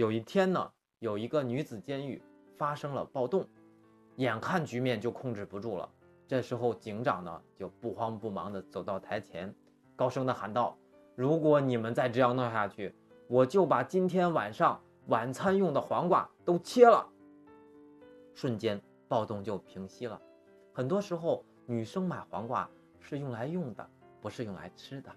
有一天呢有一个女子监狱发生了暴动眼看局面就控制不住了。这时候警长呢就不慌不忙地走到台前高声地喊道如果你们再这样闹下去我就把今天晚上晚餐用的黄瓜都切了。瞬间暴动就平息了。很多时候女生买黄瓜是用来用的不是用来吃的。